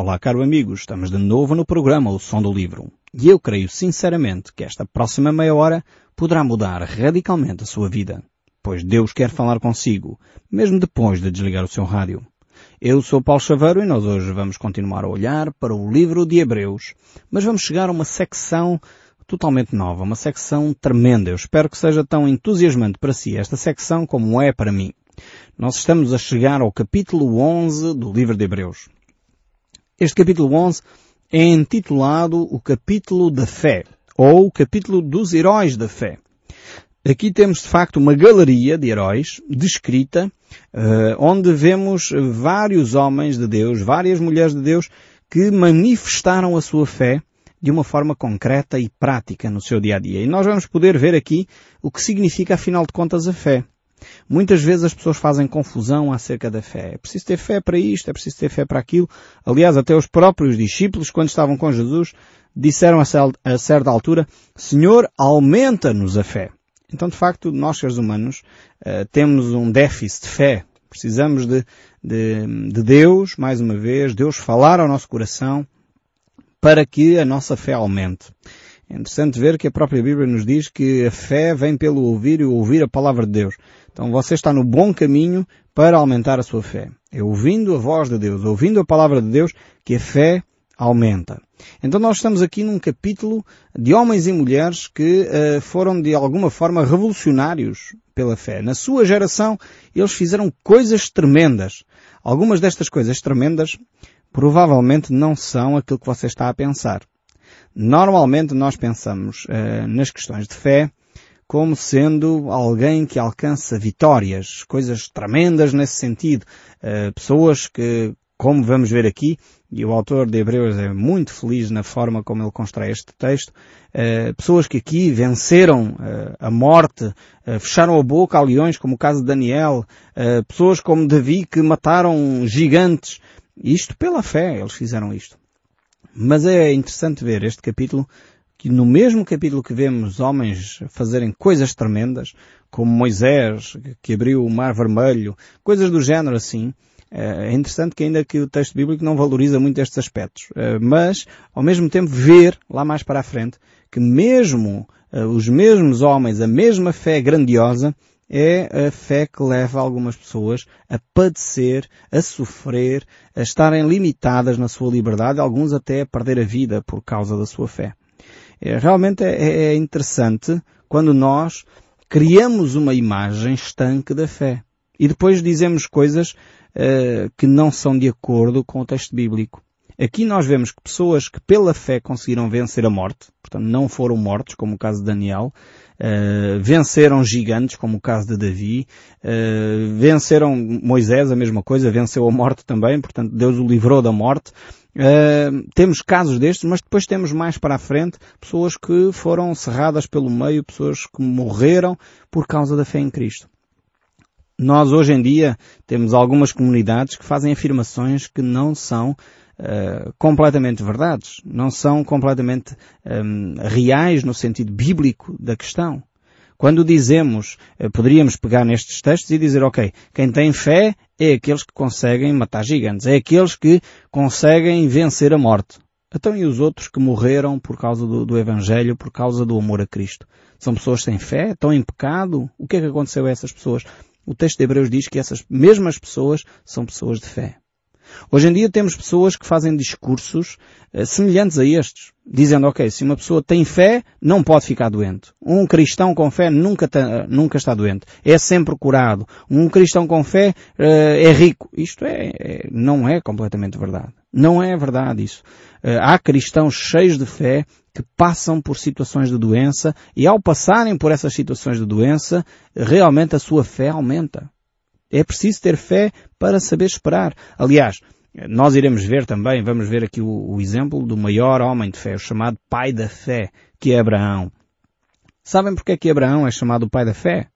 Olá, caro amigo, estamos de novo no programa O Som do Livro. E eu creio sinceramente que esta próxima meia hora poderá mudar radicalmente a sua vida. Pois Deus quer falar consigo, mesmo depois de desligar o seu rádio. Eu sou Paulo Chaveiro e nós hoje vamos continuar a olhar para o livro de Hebreus, mas vamos chegar a uma secção totalmente nova, uma secção tremenda. Eu espero que seja tão entusiasmante para si esta secção como é para mim. Nós estamos a chegar ao capítulo 11 do livro de Hebreus. Este capítulo 11 é intitulado o capítulo da fé, ou o capítulo dos heróis da fé. Aqui temos de facto uma galeria de heróis descrita, uh, onde vemos vários homens de Deus, várias mulheres de Deus que manifestaram a sua fé de uma forma concreta e prática no seu dia a dia. E nós vamos poder ver aqui o que significa afinal de contas a fé. Muitas vezes as pessoas fazem confusão acerca da fé. É preciso ter fé para isto, é preciso ter fé para aquilo. Aliás, até os próprios discípulos, quando estavam com Jesus, disseram a certa altura, Senhor, aumenta-nos a fé. Então, de facto, nós seres humanos uh, temos um déficit de fé. Precisamos de, de, de Deus, mais uma vez, Deus falar ao nosso coração para que a nossa fé aumente. É interessante ver que a própria Bíblia nos diz que a fé vem pelo ouvir e ouvir a palavra de Deus. Então você está no bom caminho para aumentar a sua fé. É ouvindo a voz de Deus, ouvindo a palavra de Deus, que a fé aumenta. Então nós estamos aqui num capítulo de homens e mulheres que uh, foram de alguma forma revolucionários pela fé. Na sua geração eles fizeram coisas tremendas. Algumas destas coisas tremendas provavelmente não são aquilo que você está a pensar. Normalmente nós pensamos uh, nas questões de fé como sendo alguém que alcança vitórias, coisas tremendas nesse sentido. Uh, pessoas que, como vamos ver aqui, e o autor de Hebreus é muito feliz na forma como ele constrói este texto, uh, pessoas que aqui venceram uh, a morte, fecharam a boca a leões, como o caso de Daniel, pessoas como Davi que mataram gigantes, isto pela fé eles fizeram isto. Mas é interessante ver este capítulo que no mesmo capítulo que vemos homens fazerem coisas tremendas, como Moisés, que abriu o mar vermelho, coisas do género assim, é interessante que ainda que o texto bíblico não valoriza muito estes aspectos, é, mas ao mesmo tempo ver lá mais para a frente que mesmo é, os mesmos homens, a mesma fé grandiosa, é a fé que leva algumas pessoas a padecer, a sofrer, a estarem limitadas na sua liberdade, alguns até a perder a vida por causa da sua fé. É, realmente é, é interessante quando nós criamos uma imagem estanque da fé e depois dizemos coisas uh, que não são de acordo com o texto bíblico. Aqui nós vemos que pessoas que pela fé conseguiram vencer a morte, portanto não foram mortos, como o caso de Daniel, uh, venceram gigantes, como o caso de Davi, uh, venceram Moisés, a mesma coisa, venceu a morte também, portanto Deus o livrou da morte. Uh, temos casos destes, mas depois temos mais para a frente pessoas que foram cerradas pelo meio, pessoas que morreram por causa da fé em Cristo. Nós hoje em dia temos algumas comunidades que fazem afirmações que não são uh, completamente verdades, não são completamente um, reais no sentido bíblico da questão. Quando dizemos, uh, poderíamos pegar nestes textos e dizer, ok, quem tem fé é aqueles que conseguem matar gigantes, é aqueles que conseguem vencer a morte. Então e os outros que morreram por causa do, do, Evangelho, por causa do amor a Cristo? São pessoas sem fé? Estão em pecado? O que é que aconteceu a essas pessoas? O texto de Hebreus diz que essas mesmas pessoas são pessoas de fé. Hoje em dia temos pessoas que fazem discursos uh, semelhantes a estes, dizendo, ok, se uma pessoa tem fé, não pode ficar doente. Um cristão com fé nunca, nunca está doente. É sempre curado. Um cristão com fé uh, é rico. Isto é, é, não é completamente verdade. Não é verdade isso. Uh, há cristãos cheios de fé que passam por situações de doença e ao passarem por essas situações de doença, realmente a sua fé aumenta. É preciso ter fé para saber esperar. Aliás, nós iremos ver também, vamos ver aqui o, o exemplo do maior homem de fé, o chamado pai da fé, que é Abraão. Sabem porque é que Abraão é chamado o pai da fé?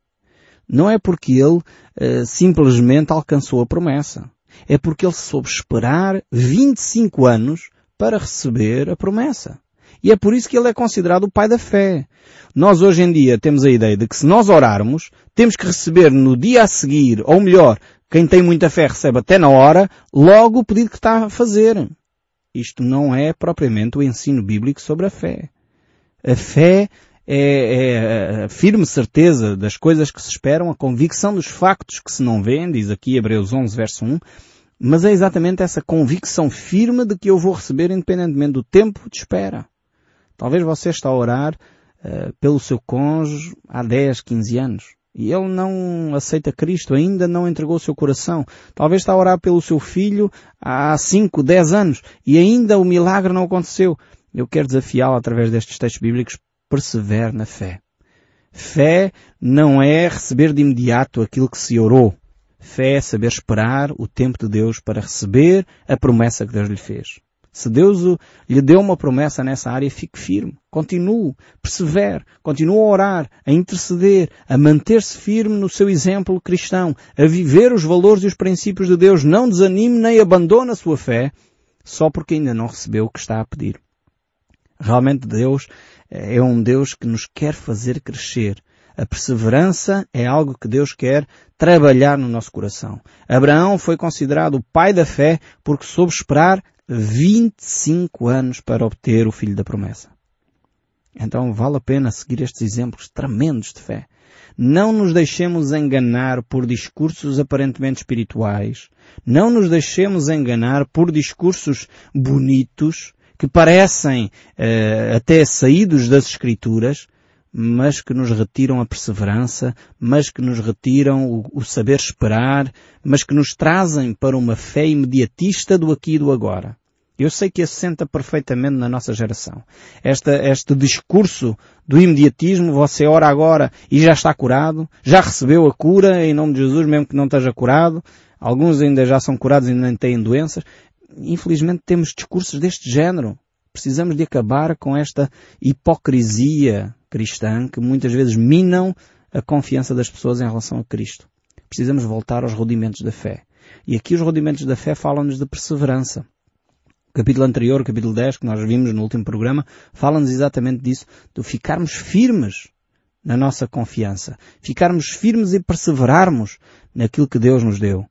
Não é porque ele uh, simplesmente alcançou a promessa. É porque ele soube esperar 25 anos para receber a promessa. E é por isso que ele é considerado o pai da fé. Nós hoje em dia temos a ideia de que se nós orarmos, temos que receber no dia a seguir, ou melhor, quem tem muita fé recebe até na hora, logo o pedido que está a fazer. Isto não é propriamente o ensino bíblico sobre a fé. A fé é, é, a firme certeza das coisas que se esperam, a convicção dos factos que se não vêem, diz aqui Hebreus 11, verso 1, mas é exatamente essa convicção firme de que eu vou receber independentemente do tempo de espera. Talvez você está a orar uh, pelo seu cônjuge há 10, 15 anos e ele não aceita Cristo, ainda não entregou o seu coração. Talvez está a orar pelo seu filho há 5, 10 anos e ainda o milagre não aconteceu. Eu quero desafiá-lo através destes textos bíblicos persevere na fé. Fé não é receber de imediato aquilo que se orou. Fé é saber esperar o tempo de Deus para receber a promessa que Deus lhe fez. Se Deus lhe deu uma promessa nessa área, fique firme. Continue, persevere, continue a orar, a interceder, a manter-se firme no seu exemplo cristão, a viver os valores e os princípios de Deus. Não desanime nem abandone a sua fé só porque ainda não recebeu o que está a pedir. Realmente Deus é um Deus que nos quer fazer crescer. A perseverança é algo que Deus quer trabalhar no nosso coração. Abraão foi considerado o pai da fé porque soube esperar 25 anos para obter o filho da promessa. Então vale a pena seguir estes exemplos tremendos de fé. Não nos deixemos enganar por discursos aparentemente espirituais. Não nos deixemos enganar por discursos bonitos que parecem uh, até saídos das Escrituras, mas que nos retiram a perseverança, mas que nos retiram o, o, saber esperar, mas que nos trazem para uma fé imediatista do aqui e do agora. Eu sei que assenta perfeitamente na nossa geração. Esta, este discurso do imediatismo, você ora agora e já está curado, já recebeu a cura em nome de Jesus, mesmo que não esteja curado. Alguns ainda já são curados e nem têm doenças infelizmente temos discursos deste género. Precisamos de acabar com esta hipocrisia cristã que muitas vezes minam a confiança das pessoas em relação a Cristo. Precisamos voltar aos rudimentos da fé. E aqui os rudimentos da fé falam-nos de perseverança. O capítulo anterior, o capítulo 10, que nós vimos no último programa, fala-nos exatamente disso, de ficarmos firmes na nossa confiança. Ficarmos firmes e perseverarmos naquilo que Deus nos deu.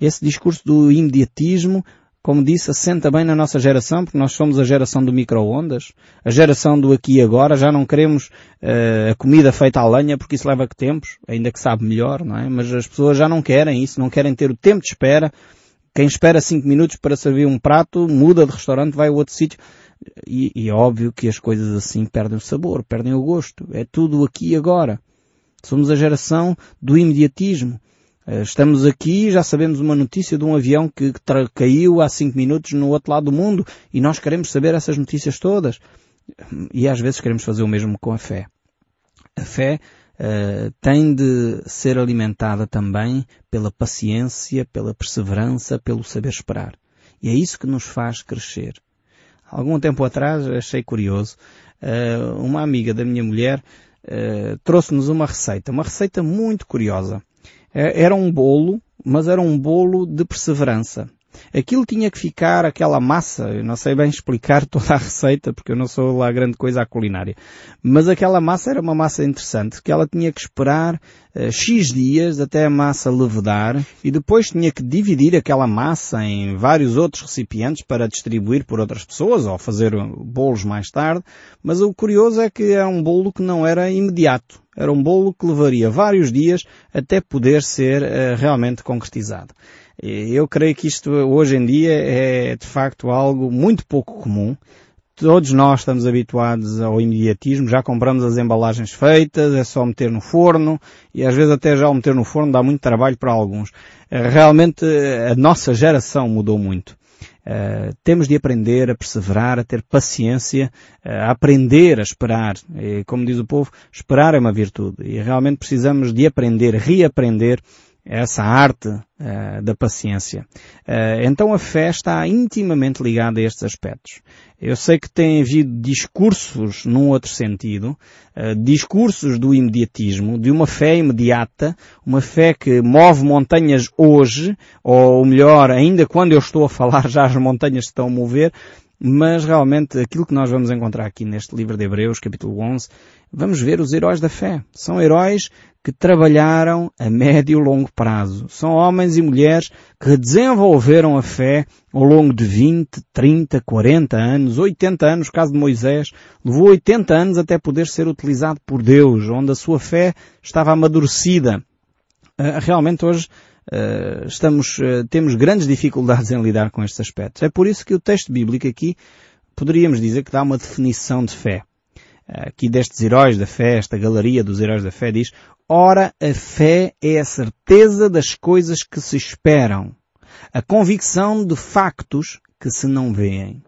Esse discurso do imediatismo como disse, assenta bem na nossa geração, porque nós somos a geração do micro-ondas, a geração do aqui e agora, já não queremos uh, a comida feita à lenha, porque isso leva que tempos, ainda que sabe melhor, não é? Mas as pessoas já não querem isso, não querem ter o tempo de espera. Quem espera cinco minutos para servir um prato, muda de restaurante, vai a outro sítio. E, e é óbvio que as coisas assim perdem o sabor, perdem o gosto. É tudo aqui e agora. Somos a geração do imediatismo. Eh, estamos aqui, já sabemos uma notícia de um avião que caiu há cinco minutos no outro lado do mundo e nós queremos saber essas notícias todas. E às vezes queremos fazer o mesmo com a fé. A fé uh, tem de ser alimentada também pela paciência, pela perseverança, pelo saber esperar. E é isso que nos faz crescer. Algum tempo atrás achei curioso, uh, uma amiga da minha mulher uh, trouxe-nos uma receita, uma receita muito curiosa. É, era um bolo, mas era um bolo de perseverança. Aquilo tinha que ficar aquela massa, eu não sei bem explicar toda a receita porque eu não sou lá grande coisa à culinária, mas aquela massa era uma massa interessante, que ela tinha que esperar uh, X dias até a massa levedar e depois tinha que dividir aquela massa em vários outros recipientes para distribuir por outras pessoas ou fazer bolos mais tarde, mas o curioso é que era um bolo que não era imediato. Era um bolo que levaria vários dias até poder ser uh, realmente concretizado. Eu creio que isto hoje em dia é de facto algo muito pouco comum. Todos nós estamos habituados ao imediatismo, já compramos as embalagens feitas, é só meter no forno e às vezes até já o meter no forno dá muito trabalho para alguns. Eh, realmente a nossa geração mudou muito. Uh, temos de aprender a perseverar, a ter paciência, uh, a aprender a esperar. E, como diz o povo, esperar é uma virtude. E realmente precisamos de aprender, reaprender essa arte uh, da paciência. Uh, então a fé está intimamente ligada a estes aspectos. Eu sei que tem havido discursos num outro sentido, uh, discursos do imediatismo, de uma fé imediata, uma fé que move montanhas hoje, ou melhor, ainda quando eu estou a falar já as montanhas estão a mover, mas realmente aquilo que nós vamos encontrar aqui neste livro de Hebreus, capítulo 11, vamos ver os heróis da fé. São heróis que trabalharam a médio e longo prazo. São homens e mulheres que desenvolveram a fé ao longo de 20, 30, 40 anos, 80 anos, no caso de Moisés, levou 80 anos até poder ser utilizado por Deus, onde a sua fé estava amadurecida. Ah, realmente hoje uh, estamos, uh, temos grandes dificuldades em lidar com estes aspectos. É por isso que o texto bíblico aqui poderíamos dizer que dá uma definição de fé. Aqui destes heróis da fé, esta galeria dos heróis da fé diz, ora a fé é a certeza das coisas que se esperam, a convicção de factos que se não veem.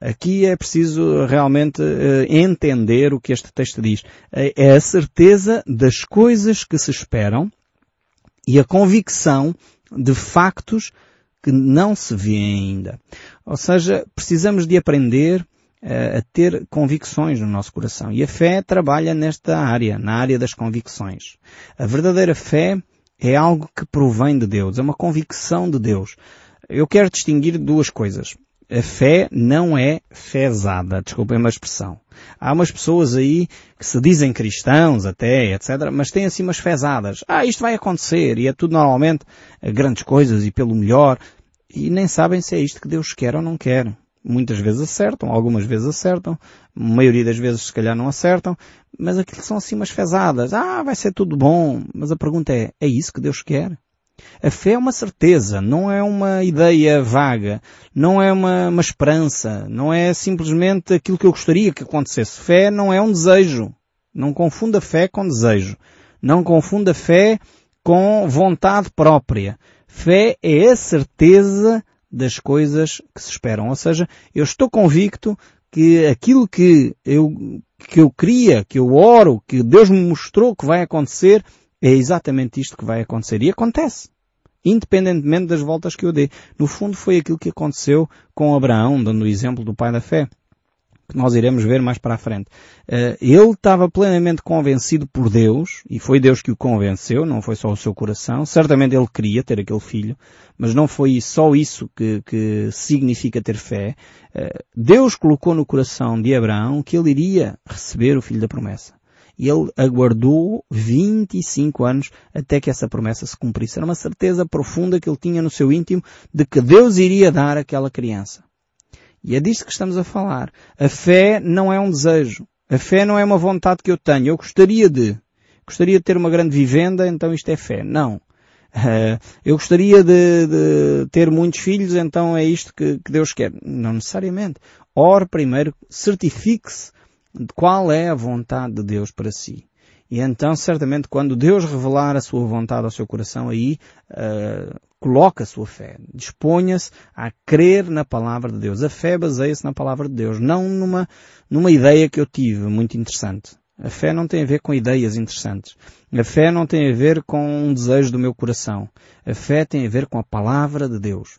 Aqui é preciso realmente uh, entender o que este texto diz. É a certeza das coisas que se esperam e a convicção de factos que não se vêem ainda. Ou seja, precisamos de aprender a ter convicções no nosso coração. E a fé trabalha nesta área, na área das convicções. A verdadeira fé é algo que provém de Deus, é uma convicção de Deus. Eu quero distinguir duas coisas a fé não é fezada, desculpem a expressão. Há umas pessoas aí que se dizem cristãos até, etc., mas têm assim umas fezadas. Ah, isto vai acontecer, e é tudo normalmente grandes coisas e pelo melhor, e nem sabem se é isto que Deus quer ou não quer. Muitas vezes acertam, algumas vezes acertam, a maioria das vezes se calhar não acertam, mas aquilo são assim umas fezadas. Ah, vai ser tudo bom, mas a pergunta é, é isso que Deus quer? A fé é uma certeza, não é uma ideia vaga, não é uma, uma, esperança, não é simplesmente aquilo que eu gostaria que acontecesse. Fé não é um desejo. Não confunda fé com desejo. Não confunda fé com vontade própria. Fé é a certeza das coisas que se esperam. Ou seja, eu estou convicto que aquilo que eu, que eu queria, que eu oro, que Deus me mostrou que vai acontecer, é exatamente isto que vai acontecer. E acontece. Independentemente das voltas que eu dê. No fundo foi aquilo que aconteceu com Abraão, dando o exemplo do pai da fé. Que nós iremos ver mais para a frente. Uh, ele estava plenamente convencido por Deus, e foi Deus que o convenceu, não foi só o seu coração. Certamente ele queria ter aquele filho, mas não foi só isso que, que significa ter fé. Uh, Deus colocou no coração de Abraão que ele iria receber o filho da promessa ele aguardou 25 anos até que essa promessa se cumprisse. Era uma certeza profunda que ele tinha no seu íntimo de que Deus iria dar aquela criança. E é disto que estamos a falar. A fé não é um desejo. A fé não é uma vontade que eu tenho. Eu gostaria de. Gostaria de ter uma grande vivenda, então isto é fé. Não. Uh, eu gostaria de, de, ter muitos filhos, então é isto que, que Deus quer. Não necessariamente. Ore primeiro, certifique-se de qual é a vontade de Deus para si. E então, certamente, quando Deus revelar a sua vontade ao seu coração, aí uh, coloca a sua fé. Disponha-se a crer na palavra de Deus. A fé baseia-se na palavra de Deus, não numa, numa ideia que eu tive muito interessante. A fé não tem a ver com ideias interessantes. A fé não tem a ver com um desejo do meu coração. A fé tem a ver com a palavra de Deus.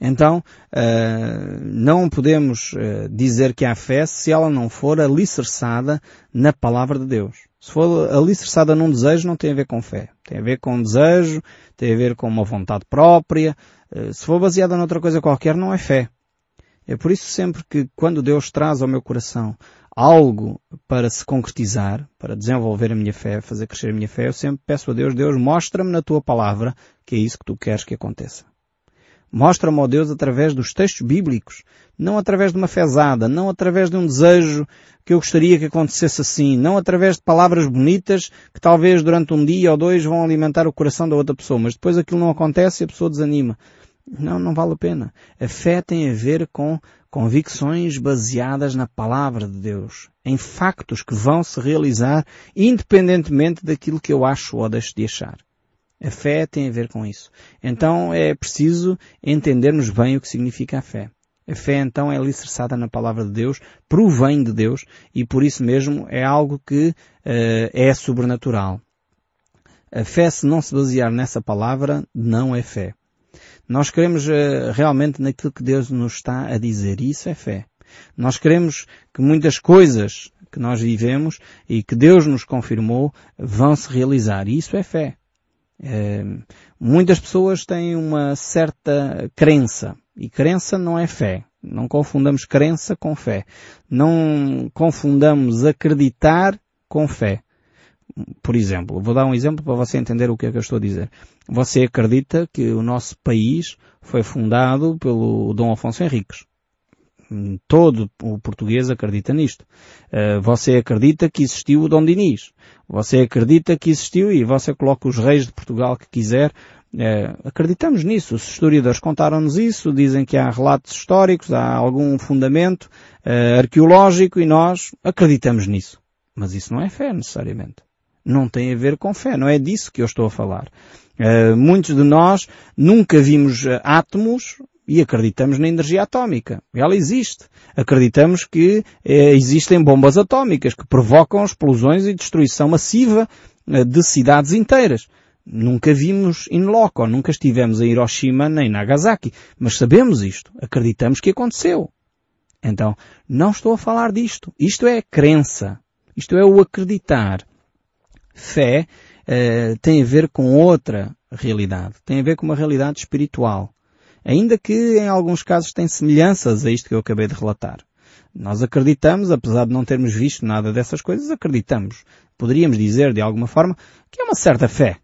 Então, uh, não podemos uh, dizer que há fé se ela não for alicerçada na palavra de Deus. Se for alicerçada num desejo, não tem a ver com fé. Tem a ver com desejo, tem a ver com uma vontade própria. Uh, se for baseada noutra coisa qualquer, não é fé. É por isso sempre que quando Deus traz ao meu coração algo para se concretizar, para desenvolver a minha fé, fazer crescer a minha fé, eu sempre peço a Deus, Deus, mostra-me na tua palavra que é isso que tu queres que aconteça. Mostra-me, ó Deus, através dos textos bíblicos, não através de uma fezada, não através de um desejo que eu gostaria que acontecesse assim, não através de palavras bonitas que talvez durante um dia ou dois vão alimentar o coração da outra pessoa, mas depois aquilo não acontece e a pessoa desanima. Não, não vale a pena. A fé tem a ver com convicções baseadas na palavra de Deus, em factos que vão se realizar independentemente daquilo que eu acho ou deixo de achar. A fé tem a ver com isso. Então é preciso entendermos bem o que significa a fé. A fé então é alicerçada na palavra de Deus, provém de Deus e por isso mesmo é algo que uh, é sobrenatural. A fé, se não se basear nessa palavra, não é fé. Nós queremos uh, realmente naquilo que Deus nos está a dizer e isso é fé. Nós queremos que muitas coisas que nós vivemos e que Deus nos confirmou vão se realizar e isso é fé. É, muitas pessoas têm uma certa crença e crença não é fé. Não confundamos crença com fé. Não confundamos acreditar com fé. Por exemplo, vou dar um exemplo para você entender o que é que eu estou a dizer. Você acredita que o nosso país foi fundado pelo Dom Afonso Henriques. Todo o português acredita nisto. Eh, você acredita que existiu o Dom Dinis. Você acredita que existiu e você coloca os reis de Portugal que quiser. É, acreditamos nisso. Os historiadores contaram-nos isso, dizem que há relatos históricos, há algum fundamento é, arqueológico e nós acreditamos nisso. Mas isso não é fé necessariamente. Não tem a ver com fé, não é disso que eu estou a falar. É, muitos de nós nunca vimos átomos e acreditamos na energia atómica. Ela existe. Acreditamos que eh, existem bombas atómicas que provocam explosões e destruição massiva eh, de cidades inteiras. Nunca vimos in loco, nunca estivemos em Hiroshima nem Nagasaki, mas sabemos isto. Acreditamos que aconteceu. Então, não estou a falar disto. Isto é crença. Isto é o acreditar. Fé eh, tem a ver com outra realidade. Tem a ver com uma realidade espiritual. Ainda que em alguns casos tem semelhanças a isto que eu acabei de relatar. Nós acreditamos, apesar de não termos visto nada dessas coisas, acreditamos. Poderíamos dizer, de alguma forma, que é uma certa fé.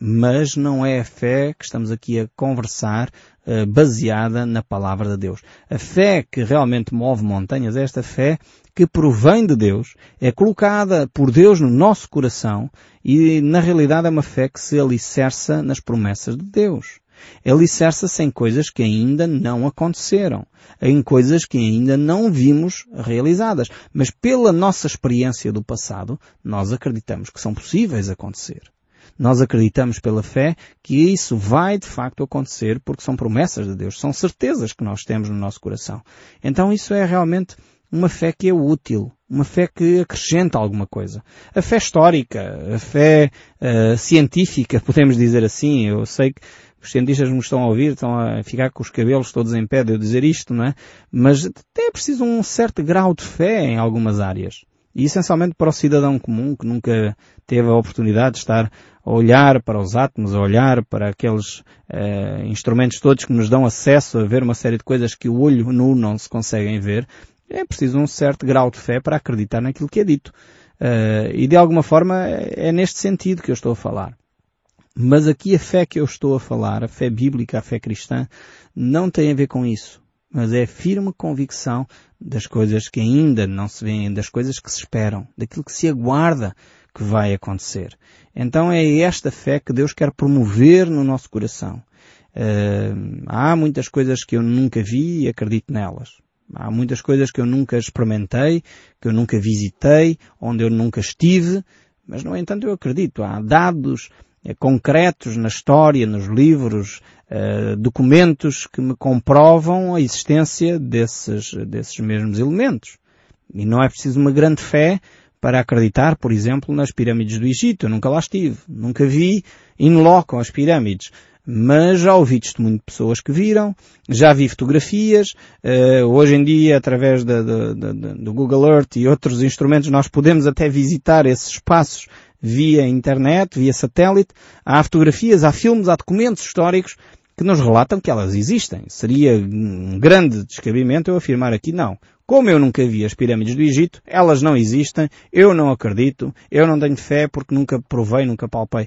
Mas não é a fé que estamos aqui a conversar uh, baseada na palavra de Deus. A fé que realmente move montanhas é esta fé que provém de Deus, é colocada por Deus no nosso coração e na realidade é uma fé que se alicerça nas promessas de Deus. Alicerça-se em coisas que ainda não aconteceram, em coisas que ainda não vimos realizadas. Mas pela nossa experiência do passado, nós acreditamos que são possíveis acontecer. Nós acreditamos pela fé que isso vai de facto acontecer porque são promessas de Deus, são certezas que nós temos no nosso coração. Então isso é realmente uma fé que é útil, uma fé que acrescenta alguma coisa. A fé histórica, a fé uh, científica, podemos dizer assim. Eu sei que os cientistas me estão a ouvir, estão a ficar com os cabelos todos em pé de eu dizer isto, não é? Mas é preciso um certo grau de fé em algumas áreas. E essencialmente para o cidadão comum que nunca teve a oportunidade de estar olhar para os átomos, olhar para aqueles uh, instrumentos todos que nos dão acesso a ver uma série de coisas que o olho nu não se conseguem ver, é preciso um certo grau de fé para acreditar naquilo que é dito. Uh, e de alguma forma é neste sentido que eu estou a falar. Mas aqui a fé que eu estou a falar, a fé bíblica, a fé cristã, não tem a ver com isso. Mas é firme convicção das coisas que ainda não se veem, das coisas que se esperam, daquilo que se aguarda que vai acontecer. Então é esta fé que Deus quer promover no nosso coração. Uh, há muitas coisas que eu nunca vi e acredito nelas. Há muitas coisas que eu nunca experimentei, que eu nunca visitei, onde eu nunca estive, mas no entanto eu acredito. Há dados eh, concretos na história, nos livros, uh, documentos que me comprovam a existência desses, desses mesmos elementos. E não é preciso uma grande fé para acreditar, por exemplo, nas pirâmides do Egito. Eu nunca lá estive. Nunca vi in loco as pirâmides. Mas já ouvi testemunho de pessoas que viram, já vi fotografias, uh, hoje em dia, através do Google Earth e outros instrumentos, nós podemos até visitar esses espaços via internet, via satélite. Há fotografias, há filmes, há documentos históricos que nos relatam que elas existem. Seria um grande descabimento eu afirmar aqui não. Como eu nunca vi as pirâmides do Egito, elas não existem, eu não acredito, eu não tenho fé porque nunca provei, nunca palpei.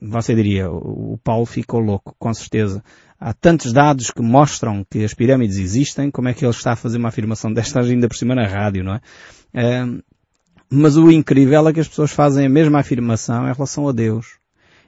Você diria, o Paulo ficou louco, com certeza. Há tantos dados que mostram que as pirâmides existem, como é que ele está a fazer uma afirmação destas ainda por cima na rádio, não é? Mas o incrível é que as pessoas fazem a mesma afirmação em relação a Deus.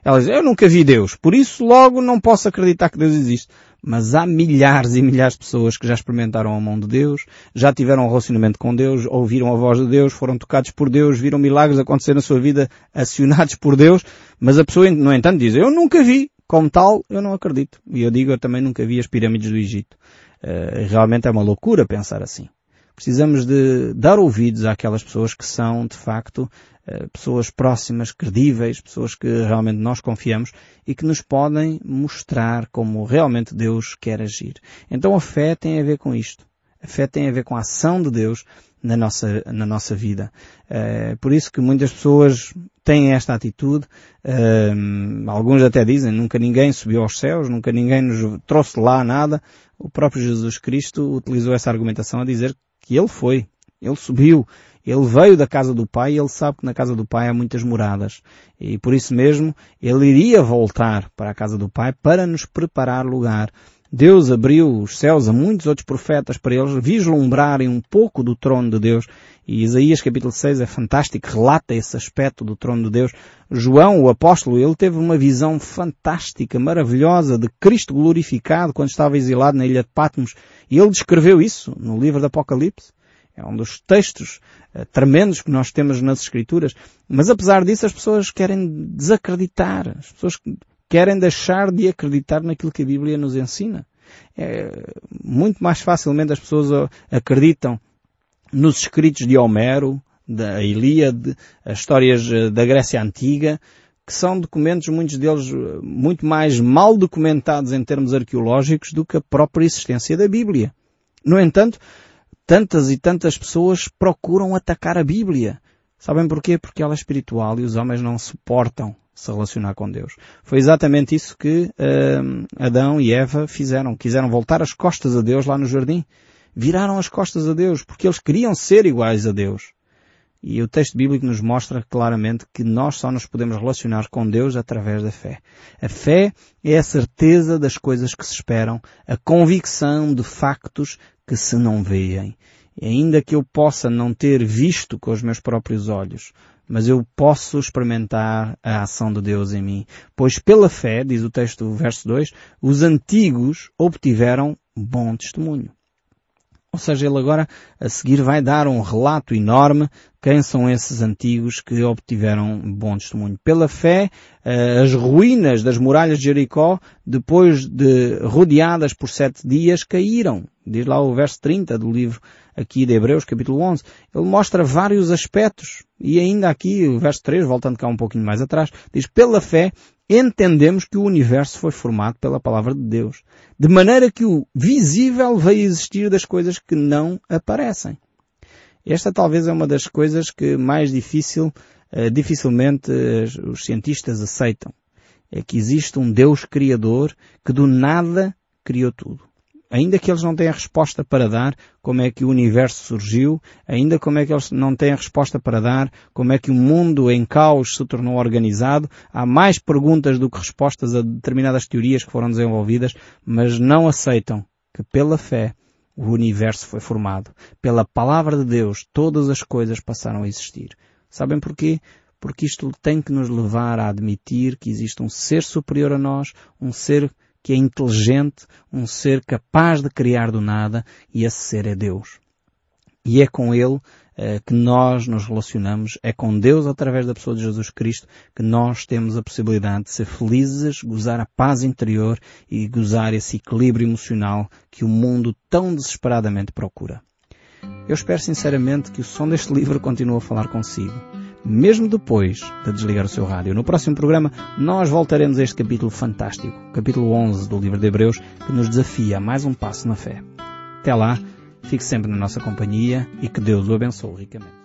Elas dizem, eu nunca vi Deus, por isso logo não posso acreditar que Deus existe. Mas há milhares e milhares de pessoas que já experimentaram a mão de Deus, já tiveram um relacionamento com Deus, ouviram a voz de Deus, foram tocados por Deus, viram milagres acontecer na sua vida acionados por Deus, mas a pessoa, no entanto, diz, eu nunca vi, como tal, eu não acredito. E eu digo, eu também nunca vi as pirâmides do Egito. Uh, realmente é uma loucura pensar assim precisamos de dar ouvidos àquelas pessoas que são, de facto, eh, pessoas próximas, credíveis, pessoas que realmente nós confiamos e que nos podem mostrar como realmente Deus quer agir. Então a fé tem a ver com isto. A fé tem a ver com a ação de Deus na nossa, na nossa vida. É por isso que muitas pessoas têm esta atitude. Eh, alguns até dizem, nunca ninguém subiu aos céus, nunca ninguém nos trouxe lá nada. O próprio Jesus Cristo utilizou essa argumentação a dizer que ele foi. Ele subiu Ele veio da casa do pai e ele sabe que na casa do pai há muitas moradas. E por isso mesmo, ele iria voltar para a casa do pai para nos preparar lugar. Deus abriu os céus a muitos outros profetas para eles vislumbrarem um pouco do trono de Deus. E Isaías capítulo 6 é fantástico, relata esse aspecto do trono de Deus. João, o apóstolo, ele teve uma visão fantástica, maravilhosa de Cristo glorificado quando estava exilado na ilha de Patmos. E ele descreveu isso no livro do Apocalipse. É um dos textos uh, tremendos que nós temos nas Escrituras. Mas apesar disso, as pessoas querem desacreditar. As pessoas querem deixar de acreditar naquilo que a Bíblia nos ensina. É, muito mais facilmente as pessoas acreditam nos escritos de Homero, da Ilíade, as histórias eh, da Grécia Antiga, que são documentos, muitos deles, eh, muito mais mal documentados em termos arqueológicos do que a própria existência da Bíblia. No entanto, tantas e tantas pessoas procuram atacar a Bíblia. Sabem porquê? Porque ela é espiritual e os homens não suportam se relacionar com Deus. Foi exatamente isso que uh, Adão e Eva fizeram. Quiseram voltar as costas a Deus lá no jardim. Viraram as costas a Deus porque eles queriam ser iguais a Deus. E o texto bíblico nos mostra claramente que nós só nos podemos relacionar com Deus através da fé. A fé é a certeza das coisas que se esperam, a convicção de factos que se não veem. E ainda que eu possa não ter visto com os meus próprios olhos, mas eu posso experimentar a ação de Deus em mim. Pois pela fé, diz o texto verso 2, os antigos obtiveram bom testemunho. Ou seja, ele agora a seguir vai dar um relato enorme quem são esses antigos que obtiveram bom testemunho. Pela fé, eh, as ruínas das muralhas de Jericó, depois de rodeadas por sete dias, caíram. Diz lá o verso 30 do livro aqui de Hebreus, capítulo 11. Ele mostra vários aspectos. E ainda aqui, o verso 3, voltando cá um pouquinho mais atrás, diz, pela fé, entendemos que o universo foi formado pela palavra de Deus. De maneira que o visível veio existir das coisas que não aparecem. Esta talvez é uma das coisas que mais difícil, uh, dificilmente uh, os cientistas aceitam. É que existe um Deus Criador que do nada criou tudo ainda que eles não tenham resposta para dar como é que o universo surgiu, ainda como é que eles não têm resposta para dar como é que o mundo em caos se tornou organizado, há mais perguntas do que respostas a determinadas teorias que foram desenvolvidas, mas não aceitam que pela fé o universo foi formado. Pela palavra de Deus todas as coisas passaram a existir. Sabem porquê? Porque isto tem que nos levar a admitir que existe um ser superior a nós, um ser que é inteligente, um ser capaz de criar do nada, e esse ser é Deus. E é com Ele eh, que nós nos relacionamos, é com Deus através da pessoa de Jesus Cristo que nós temos a possibilidade de ser felizes, gozar a paz interior e gozar esse equilíbrio emocional que o mundo tão desesperadamente procura. Eu espero sinceramente que o som deste livro continue a falar consigo mesmo depois de desligar o seu rádio. No próximo programa nós voltaremos a este capítulo fantástico, capítulo 11 do livro de Hebreus, que nos desafia a mais um passo na fé. Até lá, fique sempre na nossa companhia e que Deus o abençoe ricamente.